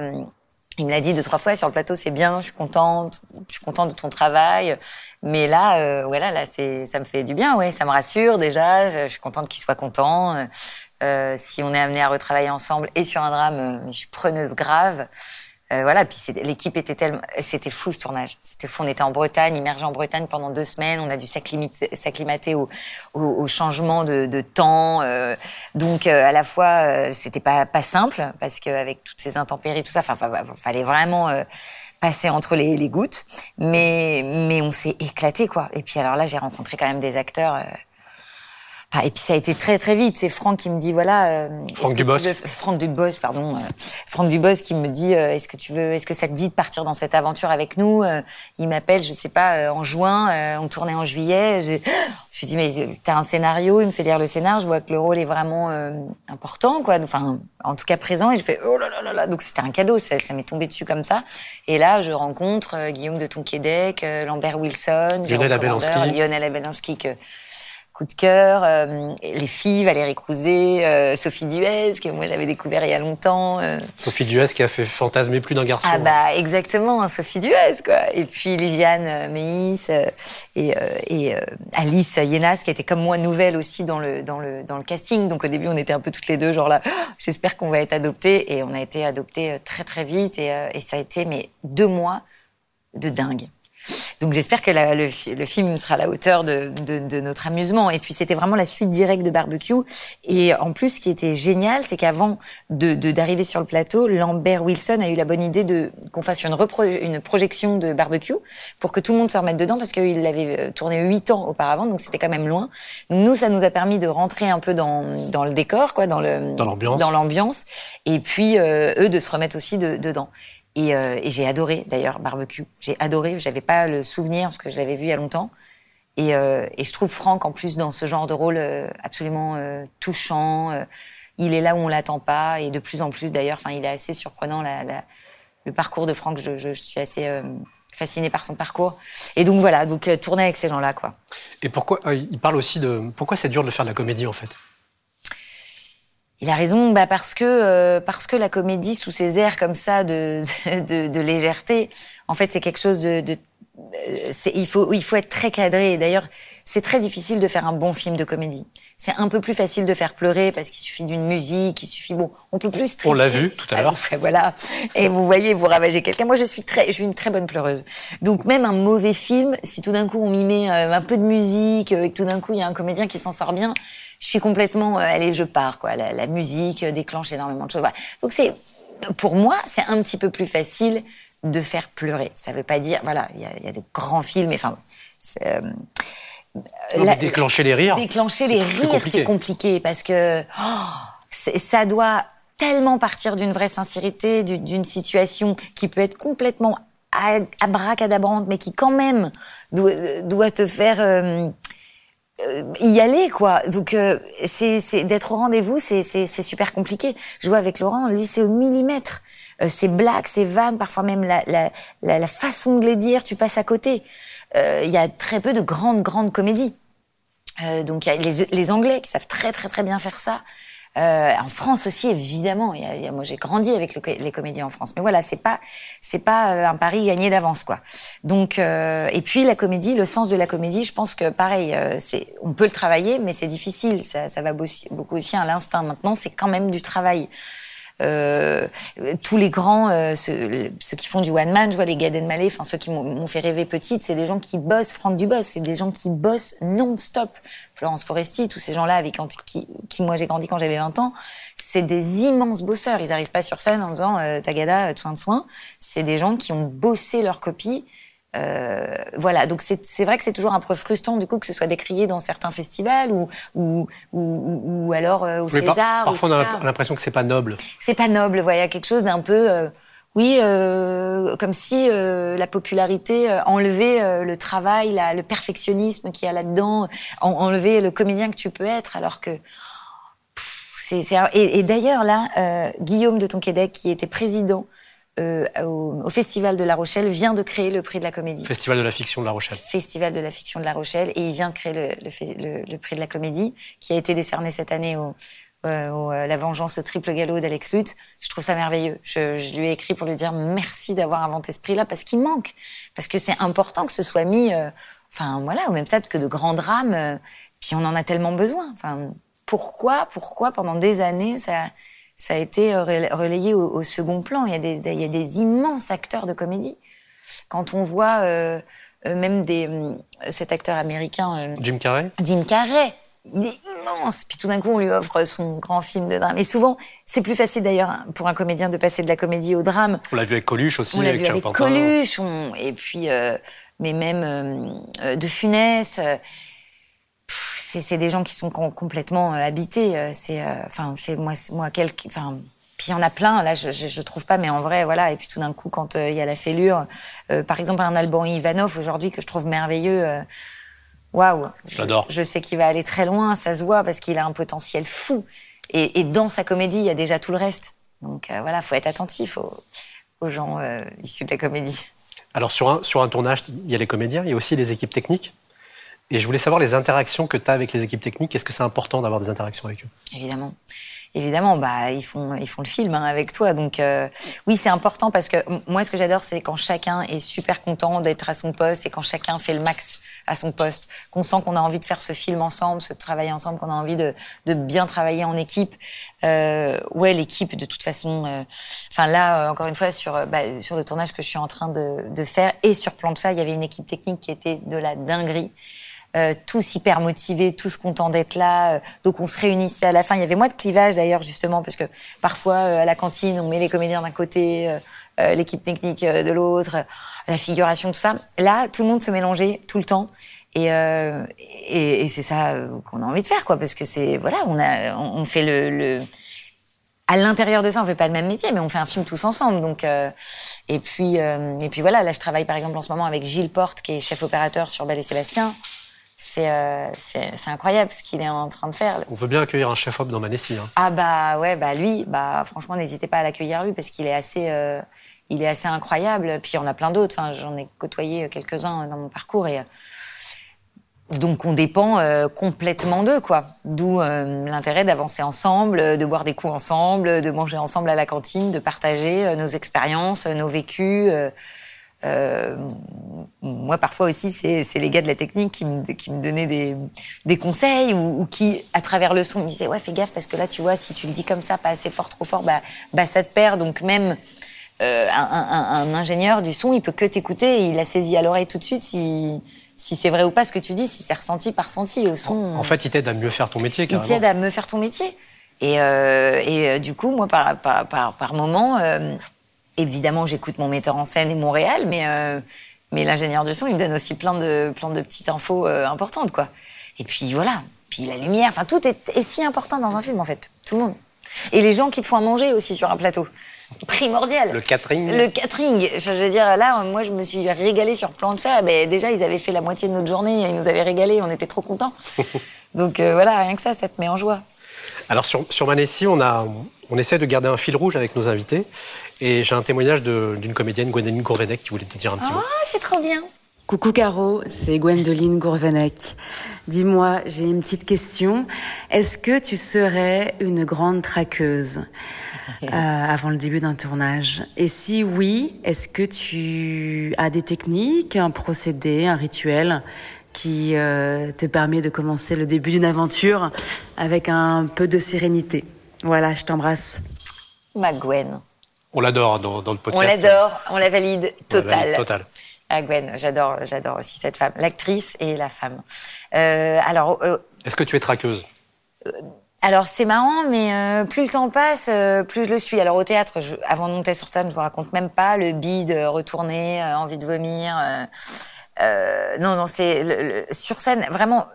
Il me l'a dit deux trois fois sur le plateau, c'est bien, je suis contente, je suis contente de ton travail. Mais là, euh, voilà, là c'est ça me fait du bien, ouais, ça me rassure déjà. Je suis contente qu'il soit content. Euh, si on est amené à retravailler ensemble et sur un drame, euh, je suis preneuse grave. Euh, voilà, puis l'équipe était tellement, c'était fou ce tournage. C'était fou. On était en Bretagne, immergé en Bretagne pendant deux semaines. On a dû s'acclimater au, au, au changement de, de temps. euh, donc euh, à la fois, euh, c'était pas pas simple parce qu'avec toutes ces intempéries, tout ça, enfin, fallait vraiment euh, passer entre les, les gouttes. Mais mais on s'est éclaté quoi. Et puis alors là, j'ai rencontré quand même des acteurs. Ah, et puis ça a été très très vite. C'est Franck qui me dit voilà. euh, Franck Dubos. veux- Franck Dubos, pardon. euh, Franck Dubos qui me dit euh, est-ce que tu veux, est-ce que ça te dit de partir dans cette aventure avec nous Euh, Il m'appelle, je sais pas, euh, en juin. euh, on tournait en juillet. Je, je lui dis mais t'as un scénario. Il me fait lire le scénar. Je vois que le rôle est vraiment euh, important, quoi. Enfin, en tout cas présent. Et je fais oh là là là là. Donc c'était un cadeau. Ça, ça m'est tombé dessus comme ça. Et là, je rencontre Guillaume de Tonquédec, euh, Lambert Wilson, Lionel Abelansky. Lionel Abelansky que coup de cœur, euh, les filles, Valérie Crouzet, euh, Sophie Duez, que moi j'avais découvert il y a longtemps. euh. Sophie Duez qui a fait fantasmer plus d'un garçon. Ah bah exactement, Sophie Duez quoi. Et puis Liliane Meis et, et Alice Yenas qui était comme moi nouvelle aussi dans le dans le dans le casting. Donc au début on était un peu toutes les deux genre là. Oh, J'espère qu'on va être adoptés et on a été adoptés euh, très très vite et, et ça a été mais deux mois de dingue. Donc j'espère que la- le, fi- le film sera à la hauteur de, de- de notre amusement. Et puis c'était vraiment la suite directe de Barbecue. Et en plus, ce qui était génial, c'est qu'avant de d'arriver sur le plateau, Lambert Wilson a eu la bonne idée de qu'on fasse une, repro- une projection de Barbecue pour que tout le monde se remette dedans parce qu'il l'avait euh, tourné huit ans auparavant, donc c'était quand même loin. Donc nous, ça nous a permis de rentrer un peu dans, dans le décor, quoi, dans le Dans l'ambiance. dans l'ambiance, et puis euh, eux de se remettre aussi de- dedans. Et, euh, et j'ai adoré d'ailleurs Barbecue. J'ai adoré. J'avais pas le souvenir parce que je l'avais vu il y a longtemps. Et, euh, je trouve Franck en plus dans ce genre de rôle euh, absolument touchant. il est là où on l'attend pas et de plus en plus d'ailleurs. Il est assez surprenant le parcours de Franck. Je, je suis assez fascinée par son parcours. Et donc voilà, donc tourner avec ces gens-là. Et pourquoi il parle aussi de pourquoi c'est dur de faire de la comédie en fait? Il a raison, bah parce que euh, parce que la comédie sous ses airs comme ça de de, de légèreté, en fait, c'est quelque chose de, de euh, c'est- il faut il faut être très cadré. Et D'ailleurs, c'est très difficile de faire un bon film de comédie. C'est un peu plus facile de faire pleurer parce qu'il suffit d'une musique, il suffit bon, on peut plus. On l'a vu tout à l'heure. Ah, voilà. Et vous voyez, vous ravagez quelqu'un. Moi, je suis très, je suis une très bonne pleureuse. Donc même un mauvais film, si tout d'un coup on m'y met euh, un peu de musique euh, et que tout d'un coup il y a un comédien qui s'en sort bien, je suis complètement, euh, allez, je pars quoi. La, la musique déclenche énormément de choses. Voilà. Donc c'est, pour moi, c'est un petit peu plus facile de faire pleurer. Ça veut pas dire, voilà, il y a, il y a des grands films, enfin. euh, la- déclencher les rires. Déclencher les rires, c'est compliqué parce que oh, ça doit tellement partir d'une vraie sincérité, du- d'une situation qui peut être complètement abracadabrante, mais qui quand même doit, doit te faire euh, euh, y aller quoi. Donc euh, c'est d'être au rendez-vous, c'est super compliqué. Je vois avec Laurent, lui c'est au millimètre. Euh, ces blagues, ces vannes, parfois même la, la, la, façon de les dire, tu passes à côté. Euh, Il y a très peu de grandes grandes comédies. Euh, donc y a les, les Anglais qui savent très très très bien faire ça. Euh, en France aussi évidemment. Y a, y a- moi j'ai grandi avec les comédiens en France, mais voilà c'est pas c'est pas euh, un pari gagné d'avance quoi. Donc euh, et puis la comédie, le sens de la comédie, je pense que pareil, euh, c'est on peut le travailler, mais c'est difficile. Ça, ça va beaucoup aussi à l'instinct. Maintenant c'est quand même du travail. Euh, tous les grands, euh, ceux, ceux, qui font du one man, je vois les Gad Elmaleh, enfin ceux qui m'ont fait rêver petite, c'est des gens qui bossent. Franck Dubos, c'est des gens qui bossent non-stop. Florence Foresti, tous ces gens-là avec qui, qui moi j'ai grandi quand j'avais 20 ans, c'est des immenses bosseurs. Ils arrivent pas sur scène en disant euh, Tagada, soin de soin. C'est des gens qui ont bossé leur copie euh, voilà, donc c'est vrai que c'est toujours un peu frustrant du coup que ce soit décrié dans certains festivals ou ou, ou, ou alors euh, au César. parfois on a l'impression que c'est pas noble. C'est pas noble, voilà, quelque chose d'un peu, euh, oui, euh, comme si la popularité enlevait le travail, la, le perfectionnisme qu'il y a là-dedans, enlevait le comédien que tu peux être, alors que c'est et, et d'ailleurs là, Guillaume de Tonquédec qui était président euh, au, Festival de La Rochelle vient de créer le prix de la comédie. Festival de la fiction de La Rochelle. Festival de la fiction de La Rochelle et il vient de créer le, le, prix de la comédie qui a été décerné cette année au, euh, euh, La Vengeance au triple galop d'Alex Lutz. Je trouve ça merveilleux. Je, je, lui ai écrit pour lui dire merci d'avoir inventé ce prix-là parce qu'il manque, parce que c'est important que ce soit mis, enfin voilà, au même stade que de grands drames. puis on en a tellement besoin. Enfin pourquoi, pourquoi pendant des années ça ça a été euh, relayé au, second plan. Il y, a des, il y a des immenses acteurs de comédie. Quand on voit euh, euh même des, euh, cet acteur américain... Jim Carrey? Jim Carrey il est immense. Puis tout d'un coup, on lui offre son grand film de drame. Et souvent, c'est plus facile d'ailleurs pour un comédien de passer de la comédie au drame. On l'a vu avec Coluche aussi. On l'a vu avec Coluche. Et puis, mais même de Funès c'est des gens qui sont complètement euh, habités. Euh, c'est, euh, enfin, c'est moi, moi, quelques, enfin, puis il y en a plein. Là, je, je, trouve pas, mais en vrai, voilà. Et puis tout d'un coup, quand il y a la fêlure, par exemple, un Alban Ivanov aujourd'hui que je trouve merveilleux. Waouh, j'adore. Je, sais qu'il va aller très loin, ça se voit parce qu'il a un potentiel fou. Et, et, dans sa comédie, il y a déjà tout le reste. Donc voilà, faut être attentif aux, aux gens issus de la comédie. Alors sur un, sur un tournage, il y a les comédiens, il y a aussi les équipes techniques? Et je voulais savoir les interactions que tu as avec les équipes techniques. Est-ce que c'est important d'avoir des interactions avec eux? Évidemment. Évidemment, bah, ils, font, ils font le film hein, avec toi. Donc euh, oui, c'est important parce que moi, ce que j'adore, c'est quand chacun est super content d'être à son poste et quand chacun fait le max à son poste, qu'on sent qu'on a envie de faire ce film ensemble, ce travailler ensemble, qu'on a envie de, de, bien travailler en équipe. Euh, ouais, l'équipe, de toute façon. Euh, enfin là, euh, encore une fois, sur bah, sur le tournage que je suis en train de, de faire et sur Plancha, il y avait une équipe technique qui était de la dinguerie euh, tous hyper motivés, tous contents d'être là. Euh, donc on se réunissait à la fin. Il y avait moins de clivage d'ailleurs justement parce que parfois euh, à la cantine on met les comédiens d'un côté, euh, l'équipe technique de l'autre, la figuration tout ça. Là tout le monde se mélangeait tout le temps. Et, et, et c'est ça qu'on a envie de faire, quoi, parce que c'est voilà, on a, on fait le, le à l'intérieur de ça, on fait pas le même métier, mais on fait un film tous ensemble. Donc, euh, et puis, euh, et puis voilà. Là, je travaille par exemple en ce moment avec Gilles Porte, qui est chef opérateur sur Belle et Sébastien. Euh, c'est incroyable ce qu'il est en train de faire. On veut bien accueillir un chef op dans Manessi. Hein. Ah bah ouais, bah lui, bah franchement, n'hésitez pas à l'accueillir lui parce qu'il est assez, euh, il est assez incroyable. Puis il y en a plein d'autres. Enfin, j'en ai côtoyé quelques-uns dans mon parcours et euh, donc on dépend complètement d'eux, quoi. D'où l'intérêt d'avancer ensemble, de boire des coups ensemble, de manger ensemble à la cantine, de partager nos expériences, nos vécus. Euh, moi, parfois aussi, c'est les gars de la technique qui me, qui me donnaient des, des conseils ou, ou, qui, à travers le son, me disaient Ouais, fais gaffe parce que là, tu vois, si tu le dis comme ça, pas assez fort, trop fort, bah, bah ça te perd. Donc, même euh, un, un, un, ingénieur du son, il peut que t'écouter et il a saisi à l'oreille tout de suite si, si c'est vrai ou pas ce que tu dis, si c'est ressenti par ressenti au son. En, fait, il t'aide à mieux faire ton métier, carrément. Il t'aide à mieux faire ton métier. Et, euh, et euh, du coup, moi, par, par, par, par moment, euh, évidemment, j'écoute mon metteur en scène et mon réal, mais, euh, mais l'ingénieur du son, il me donne aussi plein de, plein de petites infos euh, importantes, quoi. Et puis voilà, puis la lumière, enfin tout est, si important dans un film, en fait, tout le monde. Et les gens qui te font à manger aussi sur un plateau, primordial. Le catering. Le catering. Je veux dire, là, moi, je me suis régalée sur Plancha. Ben, déjà, ils avaient fait la moitié de notre journée, ils nous avaient régalé, on était trop contents. Donc euh, voilà, rien que ça, ça te met en joie. Alors sur, sur Manessi, on, a, on essaie de garder un fil rouge avec nos invités. Et j'ai un témoignage d'une comédienne, Gwendoline Gourvenec, qui voulait te dire un petit oh, mot. Ah, c'est trop bien. Coucou Caro, c'est Gwendoline Gourvenec. Dis-moi, j'ai une petite question. Est-ce que tu serais une grande traqueuse euh, avant le début d'un tournage? Et si oui, est-ce que tu as des techniques, un procédé, un rituel qui euh, te permet de commencer le début d'une aventure avec un peu de sérénité? Voilà, je t'embrasse. Ma Gwen. On l'adore dans, dans, le podcast. On l'adore, on la valide total. Total. Ah Gwen, j'adore, j'adore aussi cette femme, l'actrice et la femme. Euh, alors, euh, est-ce que tu es traqueuse? alors c'est marrant, mais euh, plus le temps passe, euh, plus je le suis. Alors au théâtre, je, avant de monter sur scène, je vous raconte même pas le bide, retourner, euh, envie de vomir. Euh, non, non, c'est sur scène. Vraiment,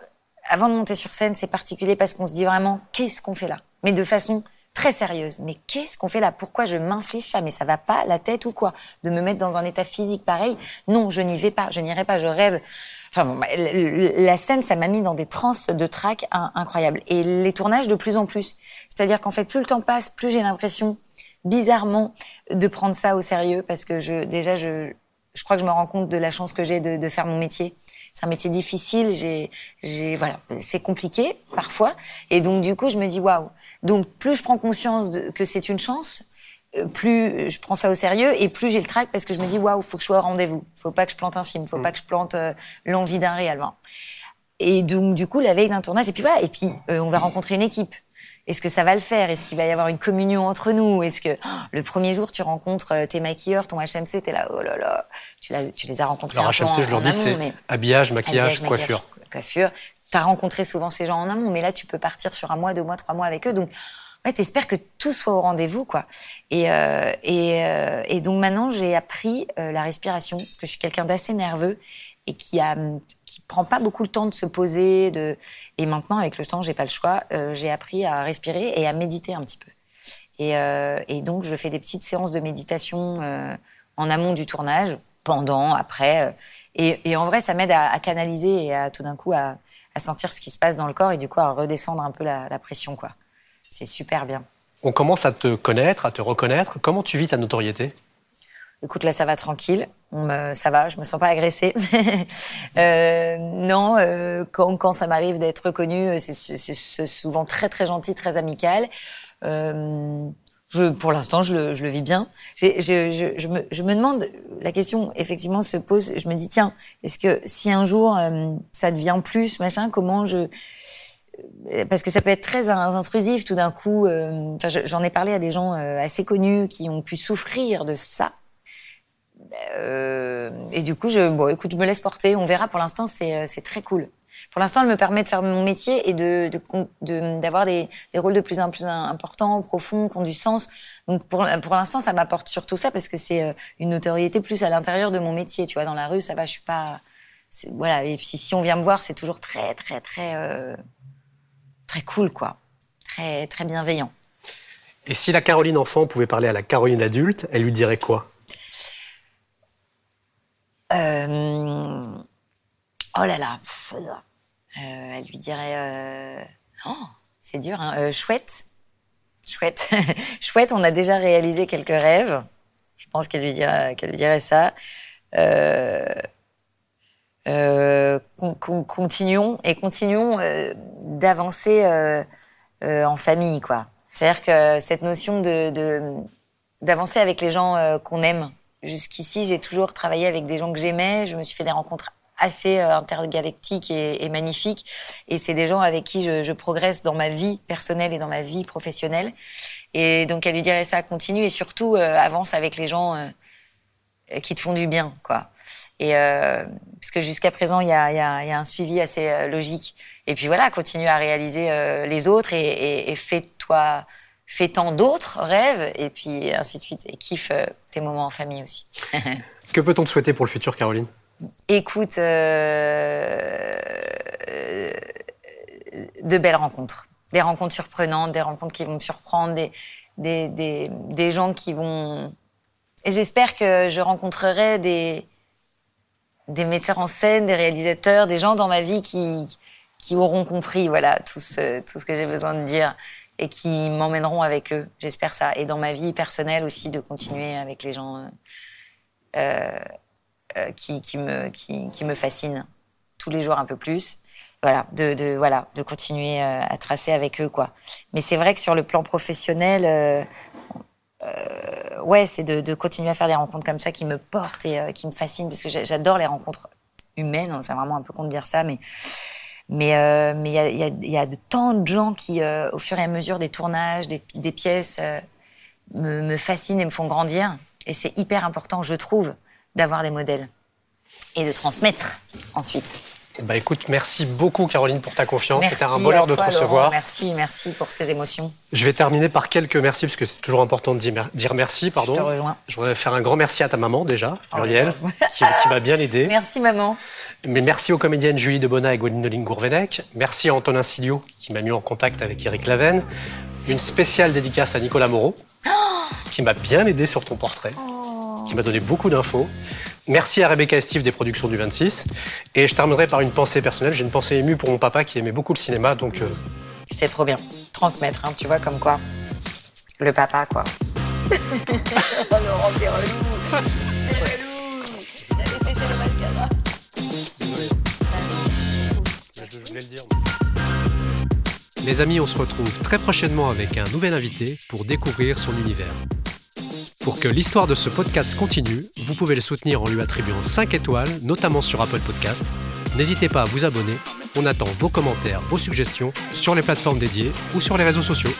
avant de monter sur scène, c'est particulier parce qu'on se dit vraiment qu'est-ce qu'on fait là, mais de façon très sérieuse. Mais qu'est-ce qu'on fait là? Pourquoi je m'inflige ça? Mais ça va pas la tête ou quoi? De me mettre dans un état physique pareil? Non, je n'y vais pas. Je n'irai pas. Je rêve. Enfin, bon, bah, la scène, ça m'a mis dans des transes de trac incroyables. Et les tournages de plus en plus. C'est-à-dire qu'en fait, plus le temps passe, plus j'ai l'impression, bizarrement, de prendre ça au sérieux, parce que je, déjà, je, je crois que je me rends compte de la chance que j'ai de, de faire mon métier. C'est un métier difficile. J'ai, j'ai, voilà, c'est compliqué parfois. Et donc, du coup, je me dis waouh. Donc, plus je prends conscience de, que c'est une chance, plus je prends ça au sérieux et plus j'ai le trac parce que je me dis waouh, faut que je sois au rendez-vous. Faut pas que je plante un film, faut mmh. pas que je plante euh, l'envie d'un réel. Et donc du coup la veille d'un tournage et puis voilà et puis euh, on va rencontrer une équipe. Est-ce que ça va le faire? Est-ce qu'il va y avoir une communion entre nous? Est-ce que oh, le premier jour tu rencontres euh, tes maquilleurs, ton HMC, t'es là oh là là, tu, tu les as rencontrés. Alors HMC, je leur dis c'est habillage, maquillage, habillage, coiffure. Maquillage, coiffure. T'as rencontré souvent ces gens en amont, mais là tu peux partir sur un mois, deux mois, trois mois avec eux. Donc ouais, t'espères que tout soit au rendez-vous, quoi. Et, euh, et, euh, et, donc maintenant, j'ai appris euh, la respiration, parce que je suis quelqu'un d'assez nerveux et qui a qui prend pas beaucoup le temps de se poser. De... Et maintenant, avec le temps, j'ai pas le choix. J'ai appris à respirer et à méditer un petit peu. Et, et donc, je fais des petites séances de méditation en amont du tournage, pendant, après. Et, et en vrai, ça m'aide à, à, canaliser et à tout d'un coup à, à sentir ce qui se passe dans le corps et du coup à redescendre un peu la, la pression, quoi. C'est super bien. On commence à te connaître, à te reconnaître. Comment tu vis ta notoriété? Écoute, là, ça va tranquille. Me, ça va, je me sens pas agressée. euh, non, euh, quand, quand, ça m'arrive d'être reconnue, c'est souvent très très gentil, très amical. Euh, je, pour l'instant, je le, je le, vis bien. Je, je, je, me, je, me, demande, la question effectivement se pose. Je me dis tiens, est-ce que si un jour euh, ça devient plus machin, comment je parce que ça peut être très intrusif tout d'un coup. Euh, J'en ai parlé à des gens euh, assez connus qui ont pu souffrir de ça. Euh, et du coup, je, bon, écoute, je me laisse porter. On verra. Pour l'instant, c'est euh, très cool. Pour l'instant, elle me permet de faire mon métier et de d'avoir de, des, des, rôles de plus en plus importants, profonds, qui ont du sens. Donc pour, pour l'instant, ça m'apporte surtout ça parce que c'est euh, une notoriété plus à l'intérieur de mon métier. Tu vois, dans la rue, ça va, je suis pas. Voilà. Et puis si on vient me voir, c'est toujours très, très, très très cool, quoi. Très, très bienveillant. Et si la Caroline enfant pouvait parler à la Caroline adulte, elle lui dirait quoi? Euh... Oh là là. Euh, elle lui dirait. Euh... Oh, c'est dur, hein. Euh, chouette. Chouette. chouette, on a déjà réalisé quelques rêves. Je pense qu'elle lui, dirait, ça. Continuons et continuons d'avancer en famille, quoi. C'est-à-dire que cette notion de d'avancer avec les gens qu'on aime. Jusqu'ici, j'ai toujours travaillé avec des gens que j'aimais. Je me suis fait des rencontres assez intergalactiques et, et magnifiques. Et c'est des gens avec qui je, je, progresse dans ma vie personnelle et dans ma vie professionnelle. Et donc, elle lui dirait ça, continue et surtout avance avec les gens qui te font du bien, quoi. Et euh, parce que jusqu'à présent, il y a, y, y a, un suivi assez euh, logique. Et puis voilà, continue à réaliser euh, les autres et, et, et fais-toi, fais tant d'autres rêves et puis ainsi de suite. Et kiffe euh, tes moments en famille aussi. que peut-on te souhaiter pour le futur, Caroline? Écoute, euh, de belles rencontres, des rencontres surprenantes, des rencontres qui vont me surprendre, des, des, des, des gens qui vont. Et j'espère que je rencontrerai des des metteurs en scène, des réalisateurs, des gens dans ma vie qui, qui auront compris voilà tout ce, tout ce que j'ai besoin de dire et qui m'emmèneront avec eux. J'espère ça. Et dans ma vie personnelle aussi, de continuer avec les gens euh, euh, qui, me, qui, fascinent tous les jours un peu plus. Voilà, de, voilà, de continuer euh, à tracer avec eux quoi. Mais c'est vrai que sur le plan professionnel, euh, ouais, c'est de, continuer à faire des rencontres comme ça qui me portent et qui me fascinent parce que j'adore les rencontres humaines. C'est vraiment un peu con de dire ça, mais mais mais il y a, de tant de gens qui, au fur et à mesure des tournages, des, pièces, me, me fascinent et me font grandir. Et c'est hyper important, je trouve, d'avoir des modèles et de transmettre ensuite. Bah écoute, merci beaucoup Caroline pour ta confiance. C'était un bonheur de te recevoir. Merci, merci pour ces émotions. Je vais terminer par quelques merci, parce que c'est toujours important de dire mer- dire merci. Pardon. Je te rejoins. Je voudrais faire un grand merci à ta maman déjà, Oh, Muriel, qui, qui m'a bien aidé. Merci maman. Mais merci aux comédiennes Julie Debona et Gwendoline Gourvenec. Merci à Antonin Silio qui m'a mis en contact avec Eric Laven. Une spéciale dédicace à Nicolas Moreau qui m'a bien aidé sur ton portrait, qui m'a donné beaucoup d'infos. Merci à Rebecca et Steve des productions du 26. Et je terminerai par une pensée personnelle. J'ai une pensée émue pour mon papa qui aimait beaucoup le cinéma, donc euh, C'est trop bien. Transmettre, hein, tu vois, comme quoi. Le papa, quoi. oh, Laurent, t'es relou. T'es relou. J'avais séché le mascara. je voulais le dire. Les amis, on se retrouve très prochainement avec un nouvel invité pour découvrir son univers. Pour que l'histoire de ce podcast continue, vous pouvez le soutenir en lui attribuant 5 étoiles, notamment sur Apple Podcast. N'hésitez pas à vous abonner. On attend vos commentaires, vos suggestions sur les plateformes dédiées ou sur les réseaux sociaux.